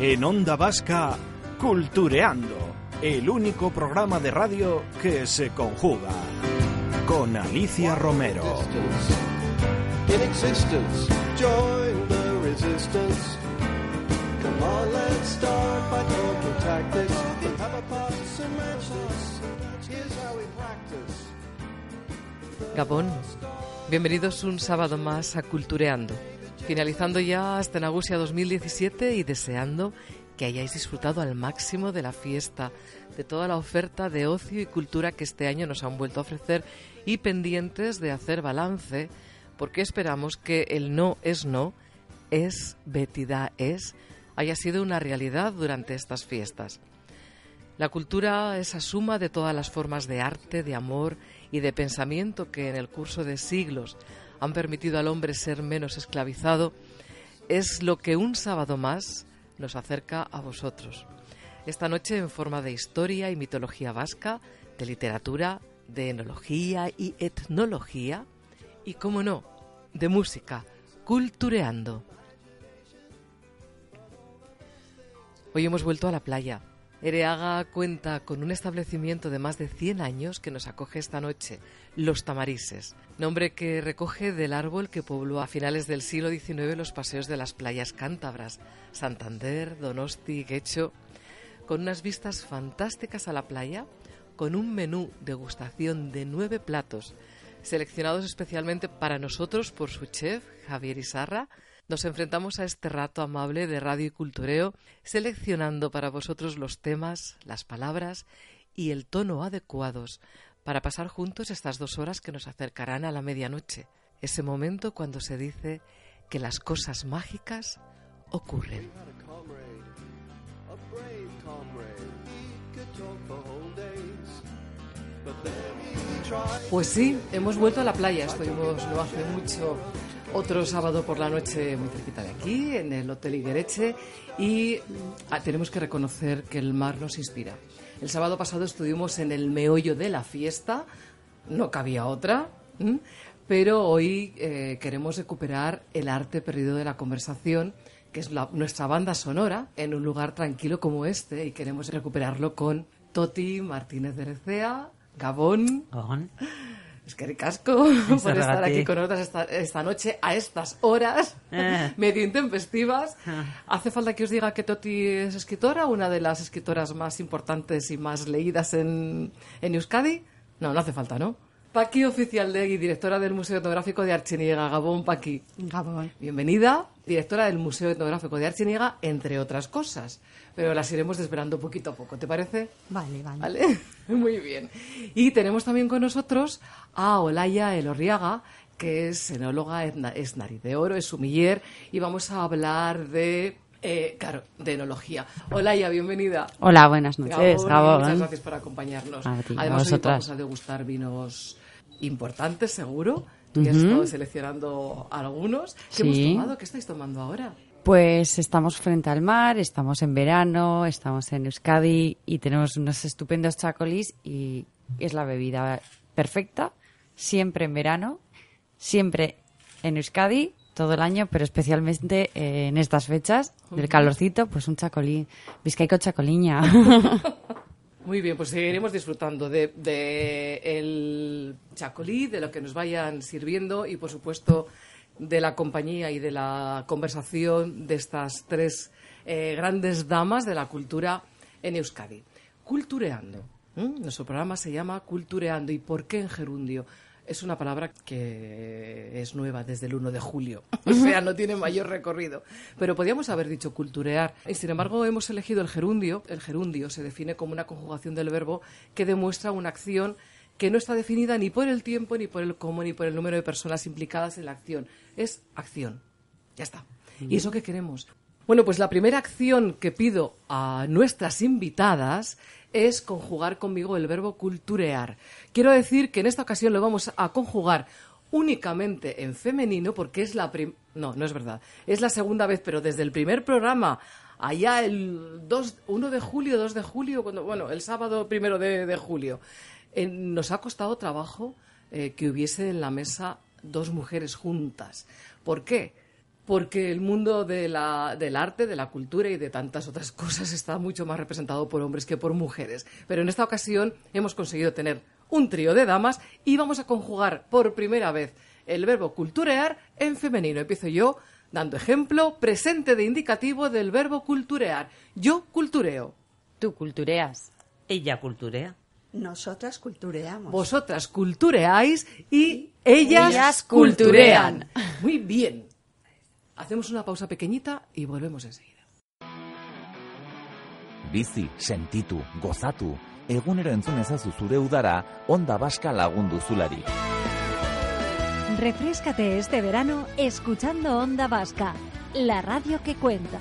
En Onda Vasca, Cultureando, el único programa de radio que se conjuga. Con Alicia Romero. Gabón, bienvenidos un sábado más a Cultureando. Finalizando ya hasta Nagusia 2017 y deseando que hayáis disfrutado al máximo de la fiesta, de toda la oferta de ocio y cultura que este año nos han vuelto a ofrecer y pendientes de hacer balance, porque esperamos que el no es no, es betida es, haya sido una realidad durante estas fiestas. La cultura, esa suma de todas las formas de arte, de amor y de pensamiento que en el curso de siglos han permitido al hombre ser menos esclavizado, es lo que un sábado más nos acerca a vosotros. Esta noche en forma de historia y mitología vasca, de literatura, de enología y etnología, y, como no, de música, cultureando. Hoy hemos vuelto a la playa. Ereaga cuenta con un establecimiento de más de 100 años que nos acoge esta noche, Los Tamarises, nombre que recoge del árbol que pobló a finales del siglo XIX los paseos de las playas cántabras, Santander, Donosti, Guecho, con unas vistas fantásticas a la playa, con un menú degustación de nueve platos, seleccionados especialmente para nosotros por su chef, Javier Isarra, nos enfrentamos a este rato amable de radio y cultureo, seleccionando para vosotros los temas, las palabras y el tono adecuados para pasar juntos estas dos horas que nos acercarán a la medianoche, ese momento cuando se dice que las cosas mágicas ocurren. Pues sí, hemos vuelto a la playa. Estuvimos no hace mucho otro sábado por la noche muy cerquita de aquí, en el Hotel Iguereche, y ah, tenemos que reconocer que el mar nos inspira. El sábado pasado estuvimos en el meollo de la fiesta, no cabía otra, ¿m? pero hoy eh, queremos recuperar el arte perdido de la conversación, que es la- nuestra banda sonora, en un lugar tranquilo como este, y queremos recuperarlo con Toti Martínez de Recea, Gabón, Gabón. Es que ricasco por estar aquí con nosotros esta, esta noche a estas horas Eh. medio intempestivas. Ah. ¿Hace falta que os diga que Toti es escritora, una de las escritoras más importantes y más leídas en, en Euskadi? No, no hace falta, ¿no? Paqui Oficial de directora del Museo Etnográfico de Archiniega. Gabón, Paqui. Gabón. Bienvenida, directora del Museo Etnográfico de Archiniega, entre otras cosas. Pero las iremos desvelando poquito a poco, ¿te parece? Vale, vale. ¿Vale? Muy bien. Y tenemos también con nosotros a Olaya Elorriaga, que es enóloga, es, na- es nariz de oro, es sumiller, y vamos a hablar de, eh, claro, de enología. Olaya, bienvenida. Hola, buenas noches, Gabón, Gabón. Muchas gracias por acompañarnos. A ti, a Además, hoy vosotras. vamos a degustar vinos importantes, seguro. Tú ya has estado seleccionando algunos. ¿Qué hemos Sí. tomado? ¿Qué estáis tomando ahora? Pues estamos frente al mar, estamos en verano, estamos en Euskadi y tenemos unos estupendos chacolis y es la bebida perfecta, siempre en verano, siempre en Euskadi, todo el año, pero especialmente eh, en estas fechas del calorcito, pues un chacolí, Vizcaico chacoliña. Muy bien, pues seguiremos disfrutando de, el chacolí, de lo que nos vayan sirviendo y, por supuesto, de la compañía y de la conversación de estas tres eh, grandes damas de la cultura en Euskadi. Cultureando. Nuestro programa se llama Cultureando. ¿Y por qué en gerundio? Es una palabra que es nueva desde el 1 de julio, o sea, no tiene mayor recorrido. Pero podríamos haber dicho culturear. Y sin embargo, hemos elegido el gerundio. El gerundio se define como una conjugación del verbo que demuestra una acción que no está definida ni por el tiempo, ni por el cómo, ni por el número de personas implicadas en la acción. Es acción. Ya está. ¿Y eso qué queremos? Bueno, pues la primera acción que pido a nuestras invitadas es conjugar conmigo el verbo culturear. Quiero decir que en esta ocasión lo vamos a conjugar únicamente en femenino porque es la prim no, no es verdad. Es la segunda vez, pero desde el primer programa allá el 2, 1 de julio, 2 de julio, cuando, bueno, el sábado primero de, julio, eh, nos ha costado trabajo eh, que hubiese en la mesa dos mujeres juntas. ¿Por qué? Porque el mundo de la- del arte, de la cultura y de tantas otras cosas está mucho más representado por hombres que por mujeres. Pero en esta ocasión hemos conseguido tener un trío de damas y vamos a conjugar por primera vez el verbo culturear en femenino. Empiezo yo dando ejemplo presente de indicativo del verbo culturear. Yo cultureo. Tú cultureas. Ella culturea. Nosotras cultureamos. Vosotras cultureáis y ellas, Ellas culturean. culturean. Muy bien. Hacemos una pausa pequeñita y volvemos enseguida. Bizi, sentitu, gozatu, egunero entzun ezazu zure udara, onda baska lagundu zularik. Refrescate este verano escuchando Onda Vasca, la radio que cuenta.